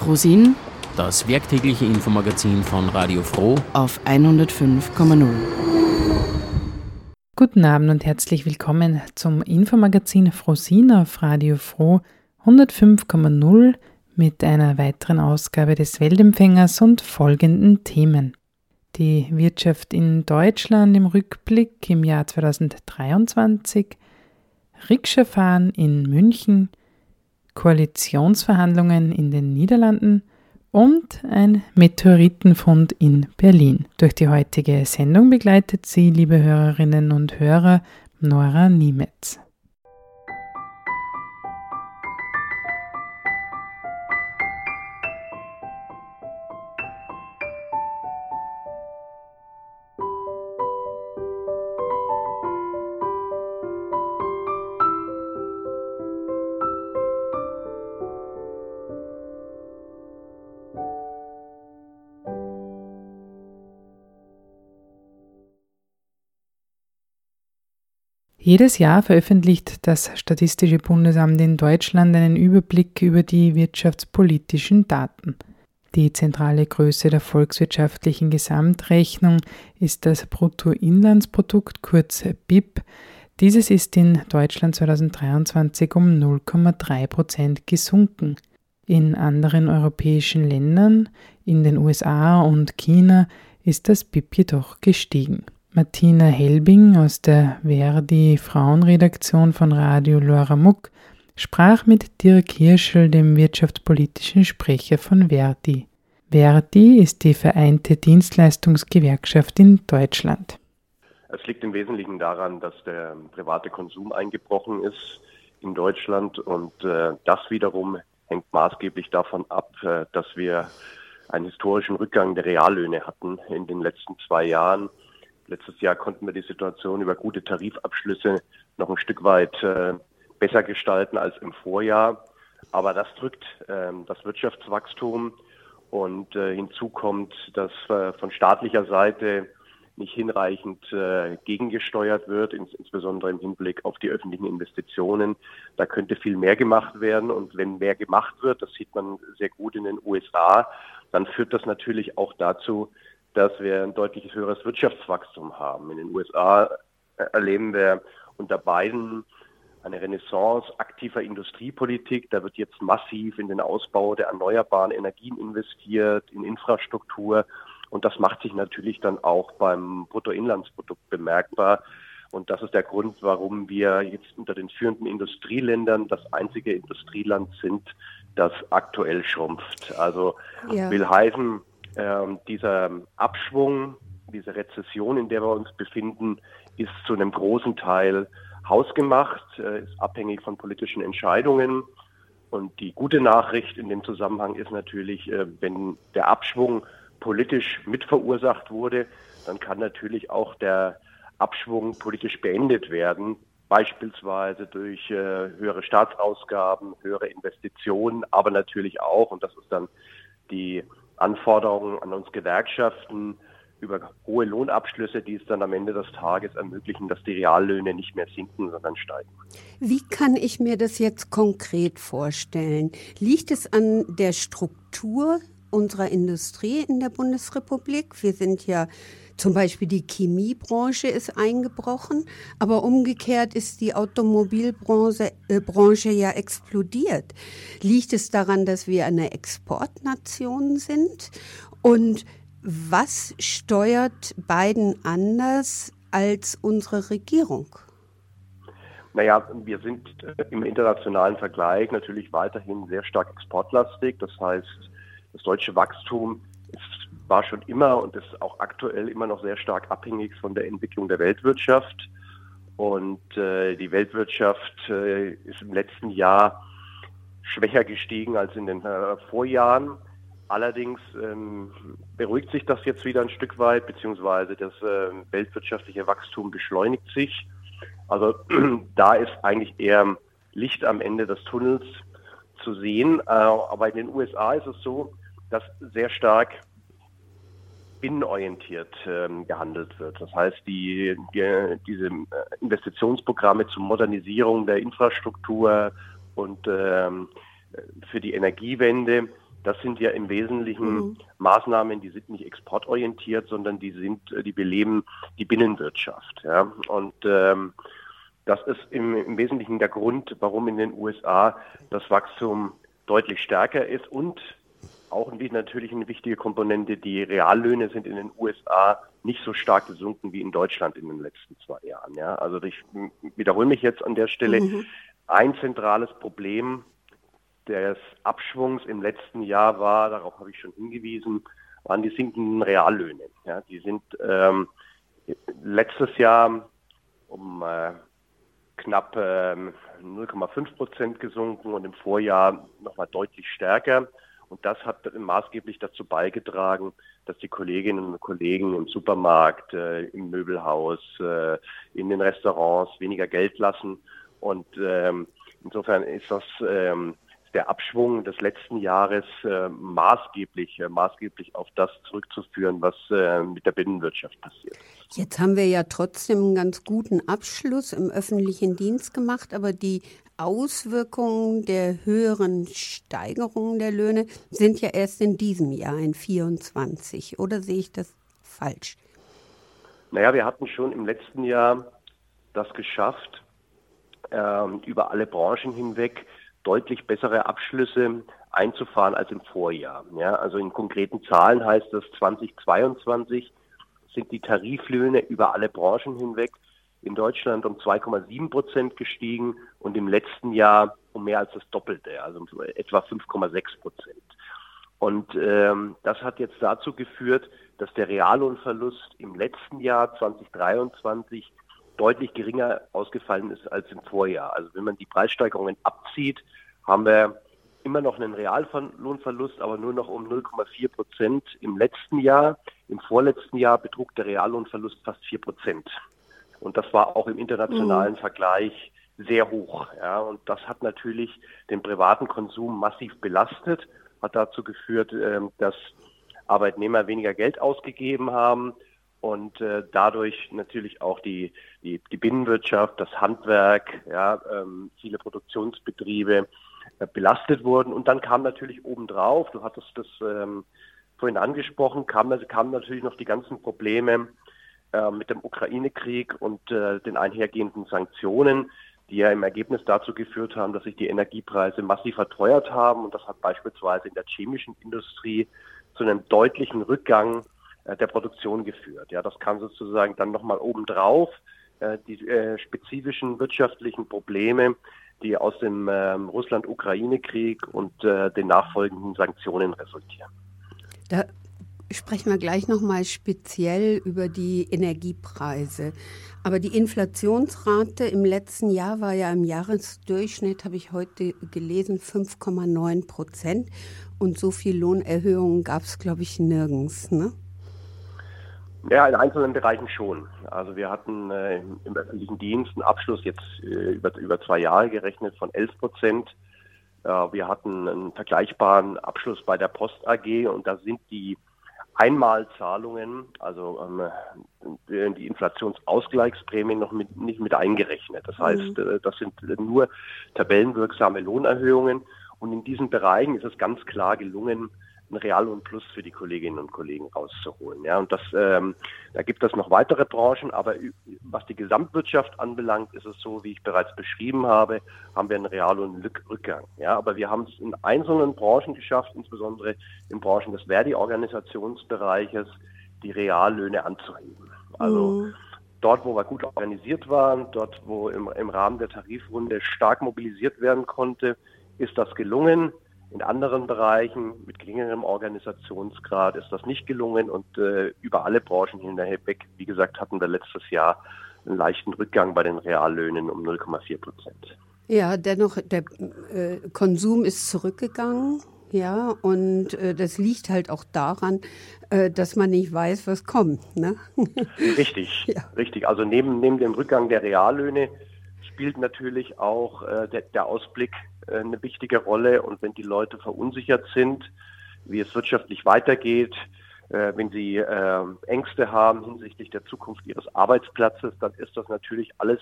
Frosin, das werktägliche Infomagazin von Radio Froh auf 105,0. Guten Abend und herzlich willkommen zum Infomagazin Frosin auf Radio Froh 105,0 mit einer weiteren Ausgabe des Weltempfängers und folgenden Themen. Die Wirtschaft in Deutschland im Rückblick im Jahr 2023, Rikscha-Fahren in München, Koalitionsverhandlungen in den Niederlanden und ein Meteoritenfund in Berlin. Durch die heutige Sendung begleitet Sie, liebe Hörerinnen und Hörer, Nora Niemetz. Jedes Jahr veröffentlicht das Statistische Bundesamt in Deutschland einen Überblick über die wirtschaftspolitischen Daten. Die zentrale Größe der volkswirtschaftlichen Gesamtrechnung ist das Bruttoinlandsprodukt, kurz BIP. Dieses ist in Deutschland 2023 um 0,3 Prozent gesunken. In anderen europäischen Ländern, in den USA und China, ist das BIP jedoch gestiegen. Martina Helbing aus der Verdi Frauenredaktion von Radio Lora Muck sprach mit Dirk Hirschel, dem wirtschaftspolitischen Sprecher von Verdi. Verdi ist die vereinte Dienstleistungsgewerkschaft in Deutschland. Es liegt im Wesentlichen daran, dass der private Konsum eingebrochen ist in Deutschland und äh, das wiederum hängt maßgeblich davon ab, äh, dass wir einen historischen Rückgang der Reallöhne hatten in den letzten zwei Jahren. Letztes Jahr konnten wir die Situation über gute Tarifabschlüsse noch ein Stück weit äh, besser gestalten als im Vorjahr. Aber das drückt äh, das Wirtschaftswachstum und äh, hinzu kommt, dass äh, von staatlicher Seite nicht hinreichend äh, gegengesteuert wird, ins, insbesondere im Hinblick auf die öffentlichen Investitionen. Da könnte viel mehr gemacht werden. Und wenn mehr gemacht wird, das sieht man sehr gut in den USA, dann führt das natürlich auch dazu, dass wir ein deutlich höheres Wirtschaftswachstum haben. In den USA erleben wir unter beiden eine Renaissance aktiver Industriepolitik. Da wird jetzt massiv in den Ausbau der erneuerbaren Energien investiert, in Infrastruktur. Und das macht sich natürlich dann auch beim Bruttoinlandsprodukt bemerkbar. Und das ist der Grund, warum wir jetzt unter den führenden Industrieländern das einzige Industrieland sind, das aktuell schrumpft. Also ja. will heißen, dieser Abschwung, diese Rezession, in der wir uns befinden, ist zu einem großen Teil hausgemacht, äh, ist abhängig von politischen Entscheidungen. Und die gute Nachricht in dem Zusammenhang ist natürlich, äh, wenn der Abschwung politisch mitverursacht wurde, dann kann natürlich auch der Abschwung politisch beendet werden, beispielsweise durch äh, höhere Staatsausgaben, höhere Investitionen, aber natürlich auch, und das ist dann die Anforderungen an uns Gewerkschaften über hohe Lohnabschlüsse, die es dann am Ende des Tages ermöglichen, dass die Reallöhne nicht mehr sinken, sondern steigen. Wie kann ich mir das jetzt konkret vorstellen? Liegt es an der Struktur unserer Industrie in der Bundesrepublik? Wir sind ja zum Beispiel die Chemiebranche ist eingebrochen, aber umgekehrt ist die Automobilbranche äh, Branche ja explodiert. Liegt es daran, dass wir eine Exportnation sind? Und was steuert Biden anders als unsere Regierung? Naja, wir sind äh, im internationalen Vergleich natürlich weiterhin sehr stark exportlastig. Das heißt, das deutsche Wachstum ist war schon immer und ist auch aktuell immer noch sehr stark abhängig von der Entwicklung der Weltwirtschaft. Und äh, die Weltwirtschaft äh, ist im letzten Jahr schwächer gestiegen als in den äh, Vorjahren. Allerdings ähm, beruhigt sich das jetzt wieder ein Stück weit, beziehungsweise das äh, weltwirtschaftliche Wachstum beschleunigt sich. Also da ist eigentlich eher Licht am Ende des Tunnels zu sehen. Äh, aber in den USA ist es so, dass sehr stark binnenorientiert ähm, gehandelt wird. Das heißt, die, die, diese äh, Investitionsprogramme zur Modernisierung der Infrastruktur und ähm, für die Energiewende, das sind ja im Wesentlichen mhm. Maßnahmen, die sind nicht exportorientiert, sondern die sind, die beleben die Binnenwirtschaft. Ja? Und ähm, das ist im, im Wesentlichen der Grund, warum in den USA das Wachstum deutlich stärker ist und auch natürlich eine wichtige Komponente, die Reallöhne sind in den USA nicht so stark gesunken wie in Deutschland in den letzten zwei Jahren. Ja? Also ich wiederhole mich jetzt an der Stelle. Mhm. Ein zentrales Problem des Abschwungs im letzten Jahr war, darauf habe ich schon hingewiesen, waren die sinkenden Reallöhne. Ja? Die sind ähm, letztes Jahr um äh, knapp äh, 0,5 Prozent gesunken und im Vorjahr nochmal deutlich stärker. Und das hat maßgeblich dazu beigetragen, dass die Kolleginnen und Kollegen im Supermarkt, äh, im Möbelhaus, äh, in den Restaurants weniger Geld lassen. Und ähm, insofern ist das ähm, der Abschwung des letzten Jahres äh, maßgeblich, äh, maßgeblich auf das zurückzuführen, was äh, mit der Binnenwirtschaft passiert. Jetzt haben wir ja trotzdem einen ganz guten Abschluss im öffentlichen Dienst gemacht, aber die Auswirkungen der höheren Steigerungen der Löhne sind ja erst in diesem Jahr, in 24. Oder sehe ich das falsch? Naja, wir hatten schon im letzten Jahr das geschafft, ähm, über alle Branchen hinweg deutlich bessere Abschlüsse einzufahren als im Vorjahr. Ja, also in konkreten Zahlen heißt das 2022 sind die Tariflöhne über alle Branchen hinweg in Deutschland um 2,7 Prozent gestiegen und im letzten Jahr um mehr als das Doppelte, also um etwa 5,6 Prozent. Und ähm, das hat jetzt dazu geführt, dass der Reallohnverlust im letzten Jahr 2023 deutlich geringer ausgefallen ist als im Vorjahr. Also wenn man die Preissteigerungen abzieht, haben wir immer noch einen Reallohnverlust, aber nur noch um 0,4 Prozent im letzten Jahr. Im vorletzten Jahr betrug der Reallohnverlust fast 4 Prozent. Und das war auch im internationalen mhm. Vergleich sehr hoch. Ja, und das hat natürlich den privaten Konsum massiv belastet, hat dazu geführt, ähm, dass Arbeitnehmer weniger Geld ausgegeben haben, und äh, dadurch natürlich auch die, die, die Binnenwirtschaft, das Handwerk, ja, ähm, viele Produktionsbetriebe äh, belastet wurden. Und dann kam natürlich obendrauf, du hattest das ähm, vorhin angesprochen, kamen kam natürlich noch die ganzen Probleme äh, mit dem Ukraine-Krieg und äh, den einhergehenden Sanktionen, die ja im Ergebnis dazu geführt haben, dass sich die Energiepreise massiv verteuert haben. Und das hat beispielsweise in der chemischen Industrie zu einem deutlichen Rückgang äh, der Produktion geführt. Ja, das kam sozusagen dann nochmal obendrauf, äh, die äh, spezifischen wirtschaftlichen Probleme, die aus dem ähm, Russland-Ukraine-Krieg und den nachfolgenden Sanktionen resultieren. Da sprechen wir gleich nochmal speziell über die Energiepreise. Aber die Inflationsrate im letzten Jahr war ja im Jahresdurchschnitt, habe ich heute gelesen, 5,9 Prozent. Und so viel Lohnerhöhungen gab es, glaube ich, nirgends. Ne? Ja, in einzelnen Bereichen schon. Also wir hatten äh, im öffentlichen Dienst einen Abschluss jetzt äh, über, über zwei Jahre gerechnet von 11 Prozent. Äh, wir hatten einen vergleichbaren Abschluss bei der Post AG und da sind die Einmalzahlungen, also ähm, die Inflationsausgleichsprämien noch mit, nicht mit eingerechnet. Das heißt, mhm. Das sind nur tabellenwirksame Lohnerhöhungen. Und in diesen Bereichen ist es ganz klar gelungen, einen Reallohnplus für die Kolleginnen und Kollegen rauszuholen. Ja, und das, ähm, da gibt es noch weitere Branchen, aber was die Gesamtwirtschaft anbelangt, ist es so, wie ich bereits beschrieben habe, haben wir einen Reallohnrückgang. Ja, aber wir haben es in einzelnen Branchen geschafft, insbesondere in Branchen des Verdi-Organisationsbereiches, die Reallöhne anzuheben. Also mhm. dort, wo wir gut organisiert waren, dort, wo im, im Rahmen der Tarifrunde stark mobilisiert werden konnte, ist das gelungen. In anderen Bereichen mit geringerem Organisationsgrad ist das nicht gelungen und äh, über alle Branchen hinweg, wie gesagt, hatten wir letztes Jahr einen leichten Rückgang bei den Reallöhnen um 0,4 Prozent. Ja, dennoch, der äh, Konsum ist zurückgegangen. Ja, und äh, das liegt halt auch daran, äh, dass man nicht weiß, was kommt. Ne? Richtig, ja. richtig. Also neben, neben dem Rückgang der Reallöhne spielt natürlich auch äh, der, der Ausblick äh, eine wichtige Rolle. Und wenn die Leute verunsichert sind, wie es wirtschaftlich weitergeht, äh, wenn sie äh, Ängste haben hinsichtlich der Zukunft ihres Arbeitsplatzes, dann ist das natürlich alles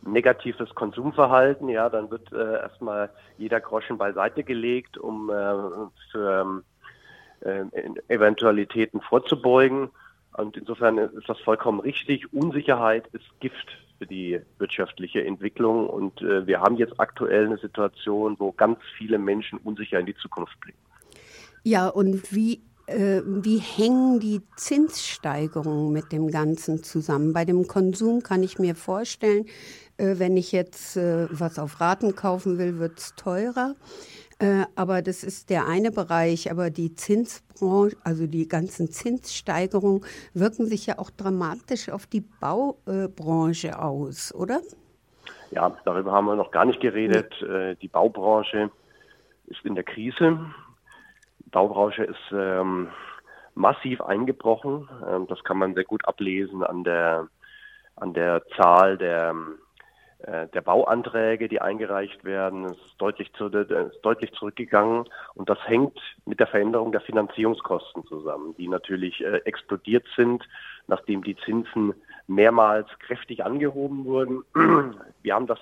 negatives Konsumverhalten, ja, dann wird äh, erstmal jeder Groschen beiseite gelegt, um äh, für äh, Eventualitäten vorzubeugen. Und insofern ist das vollkommen richtig. Unsicherheit ist Gift für die wirtschaftliche Entwicklung. Und äh, wir haben jetzt aktuell eine Situation, wo ganz viele Menschen unsicher in die Zukunft blicken. Ja, und wie äh, wie hängen die Zinssteigerungen mit dem Ganzen zusammen? Bei dem Konsum kann ich mir vorstellen, äh, wenn ich jetzt äh, was auf Raten kaufen will, wird es teurer. Aber das ist der eine Bereich, aber die Zinsbranche, also die ganzen Zinssteigerungen wirken sich ja auch dramatisch auf die Baubranche aus, oder? Ja, darüber haben wir noch gar nicht geredet. Die Baubranche ist in der Krise. Baubranche ist ähm, massiv eingebrochen. Ähm, das kann man sehr gut ablesen an der, an der Zahl der, äh, der Bauanträge, die eingereicht werden. Ist deutlich, zu, ist deutlich zurückgegangen und das hängt mit der Veränderung der Finanzierungskosten zusammen, die natürlich äh, explodiert sind, nachdem die Zinsen mehrmals kräftig angehoben wurden. Wir haben das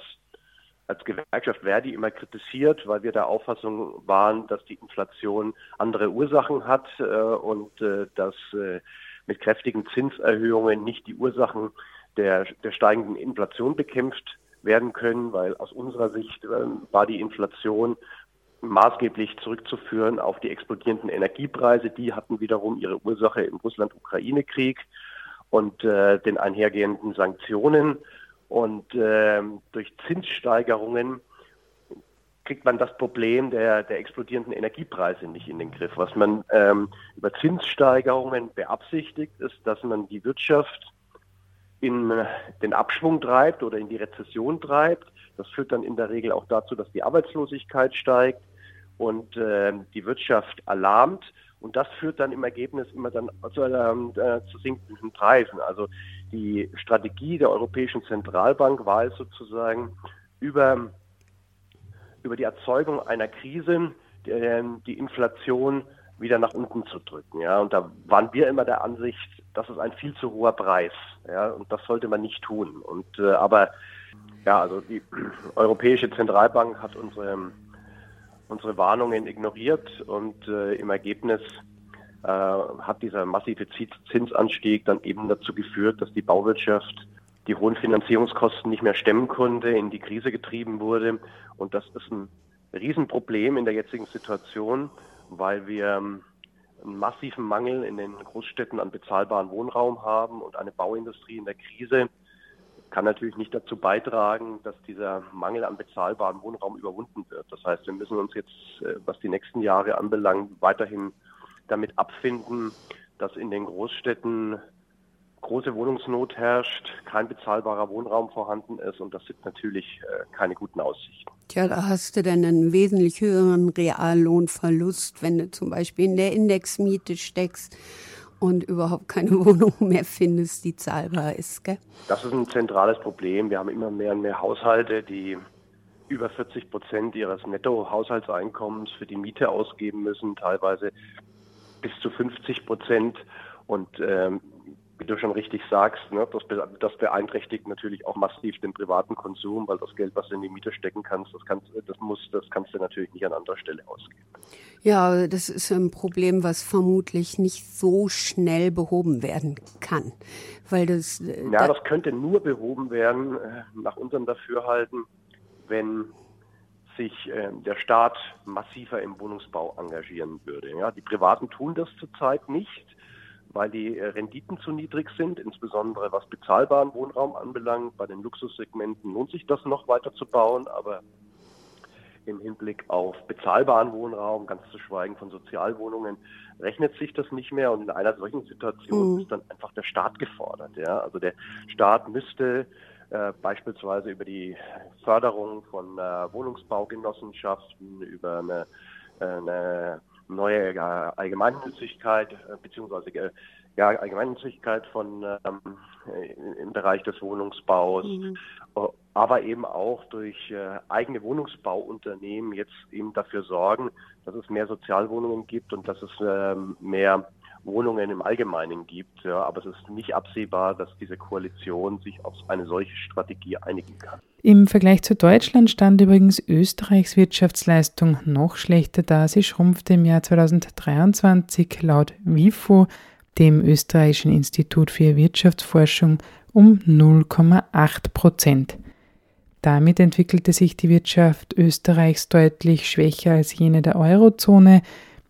als Gewerkschaft Verdi immer kritisiert, weil wir der Auffassung waren, dass die Inflation andere Ursachen hat äh, und äh, dass äh, mit kräftigen Zinserhöhungen nicht die Ursachen der, der steigenden Inflation bekämpft werden können, weil aus unserer Sicht äh, war die Inflation maßgeblich zurückzuführen auf die explodierenden Energiepreise. Die hatten wiederum ihre Ursache im Russland-Ukraine-Krieg und äh, den einhergehenden Sanktionen. Und äh, durch Zinssteigerungen kriegt man das Problem der, der explodierenden Energiepreise nicht in den Griff. Was man ähm, über Zinssteigerungen beabsichtigt, ist, dass man die Wirtschaft in den Abschwung treibt oder in die Rezession treibt. Das führt dann in der Regel auch dazu, dass die Arbeitslosigkeit steigt und äh, die Wirtschaft alarmt. Und das führt dann im Ergebnis immer dann zu, äh, zu sinkenden Preisen. Also die Strategie der Europäischen Zentralbank war es sozusagen über, über die Erzeugung einer Krise die, die Inflation wieder nach unten zu drücken. Ja, und da waren wir immer der Ansicht, das ist ein viel zu hoher Preis. Ja, und das sollte man nicht tun. Und äh, aber ja, also die Europäische Zentralbank hat unsere unsere Warnungen ignoriert und äh, im Ergebnis äh, hat dieser massive Zinsanstieg dann eben dazu geführt, dass die Bauwirtschaft die hohen Finanzierungskosten nicht mehr stemmen konnte, in die Krise getrieben wurde. Und das ist ein Riesenproblem in der jetzigen Situation, weil wir ähm, einen massiven Mangel in den Großstädten an bezahlbaren Wohnraum haben und eine Bauindustrie in der Krise kann natürlich nicht dazu beitragen, dass dieser Mangel an bezahlbarem Wohnraum überwunden wird. Das heißt, wir müssen uns jetzt, äh, was die nächsten Jahre anbelangt, weiterhin damit abfinden, dass in den Großstädten große Wohnungsnot herrscht, kein bezahlbarer Wohnraum vorhanden ist und das sind natürlich äh, keine guten Aussichten. Tja, da hast du dann einen wesentlich höheren Reallohnverlust, wenn du zum Beispiel in der Indexmiete steckst und überhaupt keine Wohnung mehr findest, die zahlbar ist. Gell? Das ist ein zentrales Problem. Wir haben immer mehr und mehr Haushalte, die über 40 Prozent ihres Nettohaushaltseinkommens für die Miete ausgeben müssen, teilweise bis zu 50 Prozent. Und ähm, wie du schon richtig sagst, ne, das, das, beeinträchtigt natürlich auch massiv den privaten Konsum, weil das Geld, was du in die Miete stecken kannst, das kannst, das muss, das kannst du natürlich nicht an anderer Stelle ausgeben. Ja, das ist ein Problem, was vermutlich nicht so schnell behoben werden kann, weil das. Äh, ja, das könnte nur behoben werden äh, nach unserem Dafürhalten, wenn sich äh, der Staat massiver im Wohnungsbau engagieren würde. Ja, die Privaten tun das zurzeit nicht, weil die äh, Renditen zu niedrig sind, insbesondere was bezahlbaren Wohnraum anbelangt. Bei den Luxussegmenten lohnt sich das noch weiter zu bauen, aber im Hinblick auf bezahlbaren Wohnraum, ganz zu schweigen von Sozialwohnungen, rechnet sich das nicht mehr. Und in einer solchen Situation mhm. ist dann einfach der Staat gefordert. Ja? Also der Staat müsste äh, beispielsweise über die Förderung von äh, Wohnungsbaugenossenschaften, über eine, äh, eine neue äh, Allgemeinnützigkeit äh, beziehungsweise äh, ja, Allgemeinnützigkeit von ähm, im Bereich des Wohnungsbaus, mhm. aber eben auch durch äh, eigene Wohnungsbauunternehmen jetzt eben dafür sorgen, dass es mehr Sozialwohnungen gibt und dass es äh, mehr Wohnungen im Allgemeinen gibt. Ja, aber es ist nicht absehbar, dass diese Koalition sich auf eine solche Strategie einigen kann. Im Vergleich zu Deutschland stand übrigens Österreichs Wirtschaftsleistung noch schlechter da. Sie schrumpfte im Jahr 2023 laut WIFO, dem österreichischen Institut für Wirtschaftsforschung, um 0,8 Prozent. Damit entwickelte sich die Wirtschaft Österreichs deutlich schwächer als jene der Eurozone,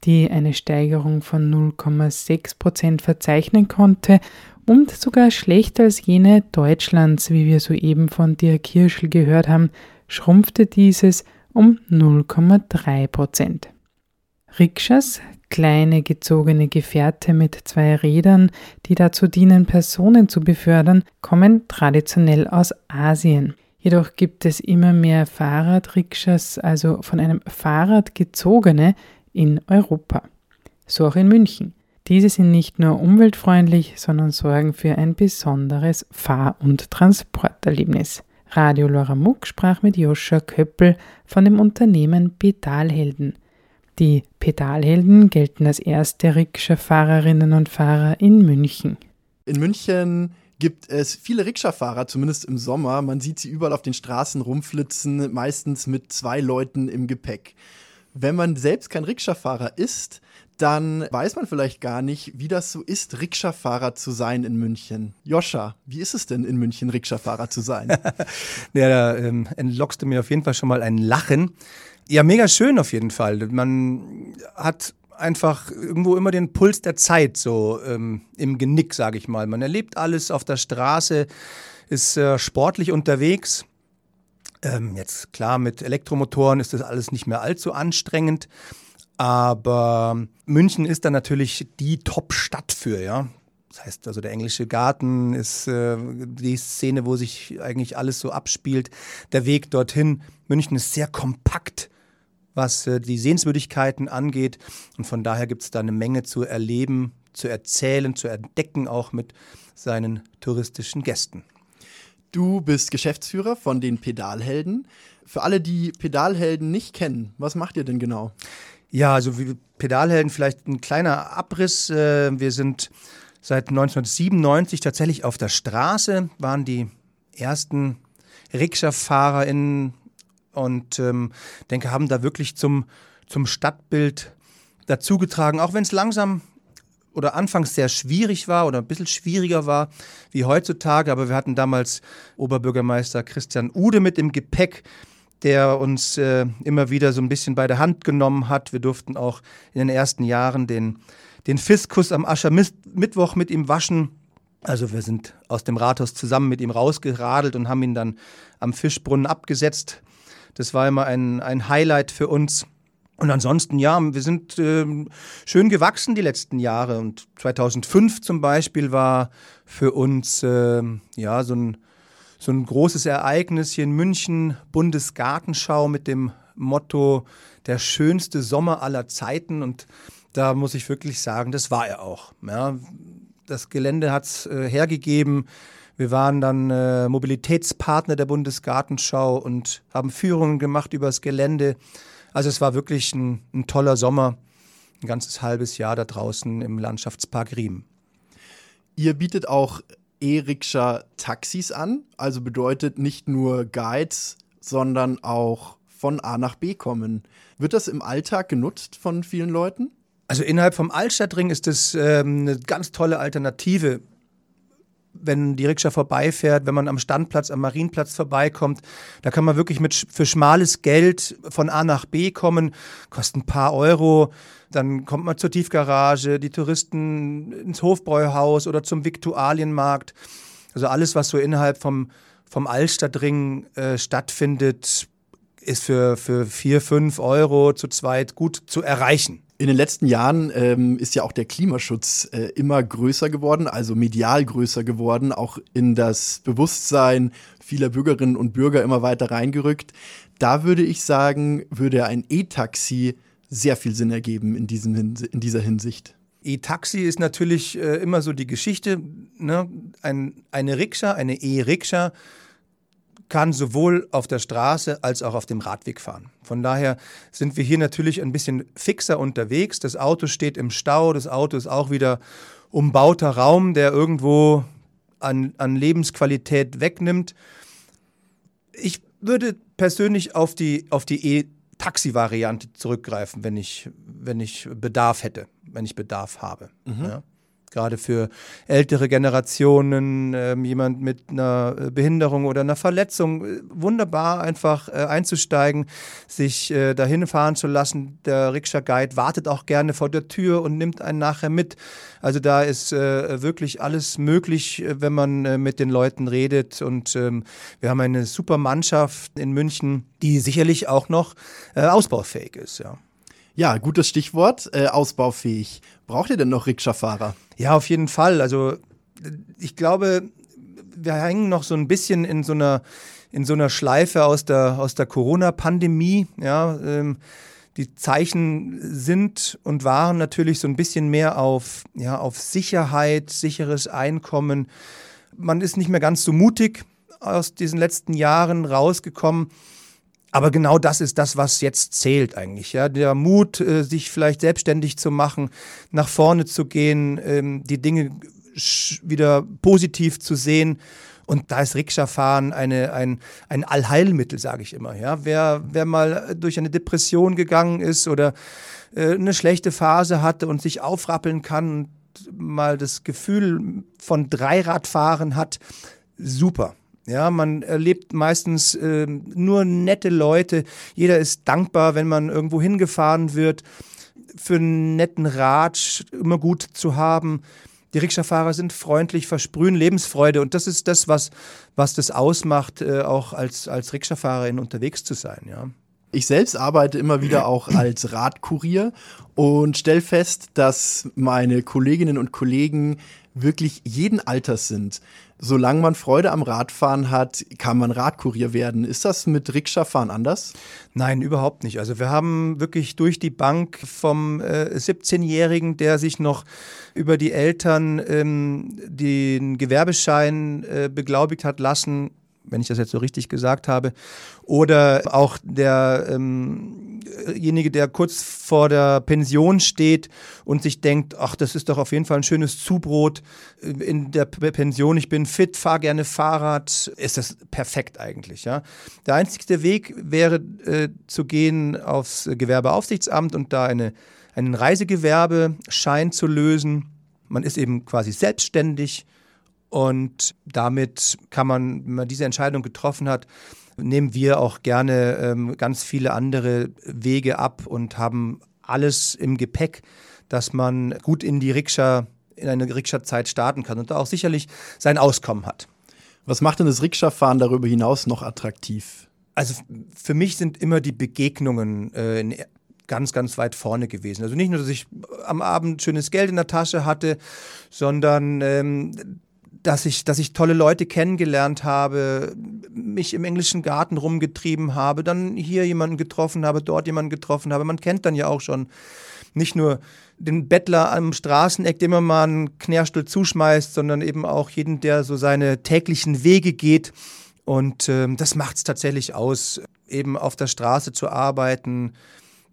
die eine Steigerung von 0,6 Prozent verzeichnen konnte und sogar schlechter als jene Deutschlands, wie wir soeben von Dirk Kirschl gehört haben, schrumpfte dieses um 0,3 Prozent. Rikschas, kleine gezogene Gefährte mit zwei Rädern, die dazu dienen, Personen zu befördern, kommen traditionell aus Asien. Jedoch gibt es immer mehr Fahrradrikschas, also von einem Fahrrad gezogene, in Europa. So auch in München. Diese sind nicht nur umweltfreundlich, sondern sorgen für ein besonderes Fahr- und Transporterlebnis. Radio Laura Muck sprach mit Joscha Köppel von dem Unternehmen Pedalhelden. Die Pedalhelden gelten als erste Rikscha-Fahrerinnen und Fahrer in München. In München gibt es viele Rikscha-Fahrer, zumindest im Sommer. Man sieht sie überall auf den Straßen rumflitzen, meistens mit zwei Leuten im Gepäck. Wenn man selbst kein Rikscha-Fahrer ist, dann weiß man vielleicht gar nicht, wie das so ist, Rikscha-Fahrer zu sein in München. Joscha, wie ist es denn in München, Rikscha-Fahrer zu sein? ja, da ähm, entlockst du mir auf jeden Fall schon mal ein Lachen. Ja, mega schön auf jeden Fall. Man hat einfach irgendwo immer den Puls der Zeit so ähm, im Genick, sage ich mal. Man erlebt alles auf der Straße, ist äh, sportlich unterwegs. Ähm, jetzt klar, mit Elektromotoren ist das alles nicht mehr allzu anstrengend. Aber München ist dann natürlich die Top-Stadt für, ja. Das heißt also, der englische Garten ist äh, die Szene, wo sich eigentlich alles so abspielt. Der Weg dorthin. München ist sehr kompakt was äh, die Sehenswürdigkeiten angeht. Und von daher gibt es da eine Menge zu erleben, zu erzählen, zu entdecken, auch mit seinen touristischen Gästen. Du bist Geschäftsführer von den Pedalhelden. Für alle, die Pedalhelden nicht kennen, was macht ihr denn genau? Ja, also wie Pedalhelden vielleicht ein kleiner Abriss. Äh, wir sind seit 1997 tatsächlich auf der Straße, waren die ersten Rikscha-Fahrer in und ähm, denke, haben da wirklich zum, zum Stadtbild dazugetragen, auch wenn es langsam oder anfangs sehr schwierig war oder ein bisschen schwieriger war wie heutzutage, aber wir hatten damals Oberbürgermeister Christian Ude mit im Gepäck, der uns äh, immer wieder so ein bisschen bei der Hand genommen hat. Wir durften auch in den ersten Jahren den, den Fiskus am Aschermittwoch mit ihm waschen. Also wir sind aus dem Rathaus zusammen mit ihm rausgeradelt und haben ihn dann am Fischbrunnen abgesetzt. Das war immer ein, ein Highlight für uns. Und ansonsten, ja, wir sind äh, schön gewachsen die letzten Jahre. Und 2005 zum Beispiel war für uns äh, ja so ein, so ein großes Ereignis hier in München, Bundesgartenschau mit dem Motto der schönste Sommer aller Zeiten. Und da muss ich wirklich sagen, das war er auch. Ja, das Gelände hat es äh, hergegeben. Wir waren dann äh, Mobilitätspartner der Bundesgartenschau und haben Führungen gemacht über das Gelände. Also es war wirklich ein, ein toller Sommer, ein ganzes halbes Jahr da draußen im Landschaftspark Riem. Ihr bietet auch E-Rikscha-Taxis an, also bedeutet nicht nur Guides, sondern auch von A nach B kommen. Wird das im Alltag genutzt von vielen Leuten? Also innerhalb vom Altstadtring ist das ähm, eine ganz tolle Alternative wenn die Rikscha vorbeifährt, wenn man am Standplatz, am Marienplatz vorbeikommt. Da kann man wirklich mit, für schmales Geld von A nach B kommen, kostet ein paar Euro. Dann kommt man zur Tiefgarage, die Touristen ins Hofbräuhaus oder zum Viktualienmarkt. Also alles, was so innerhalb vom, vom Altstadtring äh, stattfindet, ist für, für vier, fünf Euro zu zweit gut zu erreichen. In den letzten Jahren ähm, ist ja auch der Klimaschutz äh, immer größer geworden, also medial größer geworden, auch in das Bewusstsein vieler Bürgerinnen und Bürger immer weiter reingerückt. Da würde ich sagen, würde ein E-Taxi sehr viel Sinn ergeben in, diesem, in dieser Hinsicht. E-Taxi ist natürlich äh, immer so die Geschichte. Ne? Ein, eine Rikscha, eine E-Rikscha kann sowohl auf der Straße als auch auf dem Radweg fahren. Von daher sind wir hier natürlich ein bisschen fixer unterwegs. Das Auto steht im Stau, das Auto ist auch wieder umbauter Raum, der irgendwo an, an Lebensqualität wegnimmt. Ich würde persönlich auf die, auf die E-Taxi-Variante zurückgreifen, wenn ich, wenn ich Bedarf hätte, wenn ich Bedarf habe. Mhm. Ja gerade für ältere Generationen, äh, jemand mit einer äh, Behinderung oder einer Verletzung, äh, wunderbar einfach äh, einzusteigen, sich äh, dahin fahren zu lassen. Der Rikscha-Guide wartet auch gerne vor der Tür und nimmt einen nachher mit. Also da ist äh, wirklich alles möglich, wenn man mit den Leuten redet. Und ähm, wir haben eine super Mannschaft in München, die sicherlich auch noch ausbaufähig ist. Ja. Ja, gutes Stichwort, äh, ausbaufähig. Braucht ihr denn noch Rikscha-Fahrer? Ja, auf jeden Fall. Also ich glaube, wir hängen noch so ein bisschen in so einer, in so einer Schleife aus der, aus der Corona-Pandemie. Ja, ähm, die Zeichen sind und waren natürlich so ein bisschen mehr auf, ja, auf Sicherheit, sicheres Einkommen. Man ist nicht mehr ganz so mutig aus diesen letzten Jahren rausgekommen. Aber genau das ist das, was jetzt zählt eigentlich. Ja? Der Mut, äh, sich vielleicht selbstständig zu machen, nach vorne zu gehen, ähm, die Dinge wieder positiv zu sehen. Und da ist Rikscha-Fahren eine, ein, ein Allheilmittel, sage ich immer. Ja? Wer, wer mal durch eine Depression gegangen ist oder äh, eine schlechte Phase hatte und sich aufrappeln kann und mal das Gefühl von Dreiradfahren hat, super. Ja, man erlebt meistens äh, nur nette Leute. Jeder ist dankbar, wenn man irgendwo hingefahren wird. Für einen netten Rat immer gut zu haben. Die Rikscha-Fahrer sind freundlich, versprühen Lebensfreude und das ist das, was, was das ausmacht, äh, auch als, als Rikscha-Fahrerin unterwegs zu sein. Ja. Ich selbst arbeite immer wieder auch als Radkurier und stelle fest, dass meine Kolleginnen und Kollegen wirklich jeden Alters sind solange man Freude am Radfahren hat, kann man Radkurier werden. Ist das mit Rikscha-Fahren anders? Nein, überhaupt nicht. Also wir haben wirklich durch die Bank vom äh, 17-Jährigen, der sich noch über die Eltern ähm, den Gewerbeschein äh, beglaubigt hat lassen, wenn ich das jetzt so richtig gesagt habe, oder auch derjenige, ähm der kurz vor der Pension steht und sich denkt, ach, das ist doch auf jeden Fall ein schönes Zubrot in der Pension, ich bin fit, fahre gerne Fahrrad, ist das perfekt eigentlich. Ja? Der einzigste Weg wäre äh, zu gehen aufs Gewerbeaufsichtsamt und da eine, einen Reisegewerbeschein zu lösen. Man ist eben quasi selbstständig, und damit kann man, wenn man diese Entscheidung getroffen hat, nehmen wir auch gerne ähm, ganz viele andere Wege ab und haben alles im Gepäck, dass man gut in die Rikscha, in eine Rikscha-Zeit starten kann und da auch sicherlich sein Auskommen hat. Was macht denn das Rikscha-Fahren darüber hinaus noch attraktiv? Also für mich sind immer die Begegnungen äh, ganz, ganz weit vorne gewesen. Also nicht nur, dass ich am Abend schönes Geld in der Tasche hatte, sondern ähm, dass ich, dass ich tolle Leute kennengelernt habe, mich im englischen Garten rumgetrieben habe, dann hier jemanden getroffen habe, dort jemanden getroffen habe. Man kennt dann ja auch schon nicht nur den Bettler am Straßeneck, dem man mal einen Knärstuhl zuschmeißt, sondern eben auch jeden, der so seine täglichen Wege geht. Und äh, das macht es tatsächlich aus, eben auf der Straße zu arbeiten,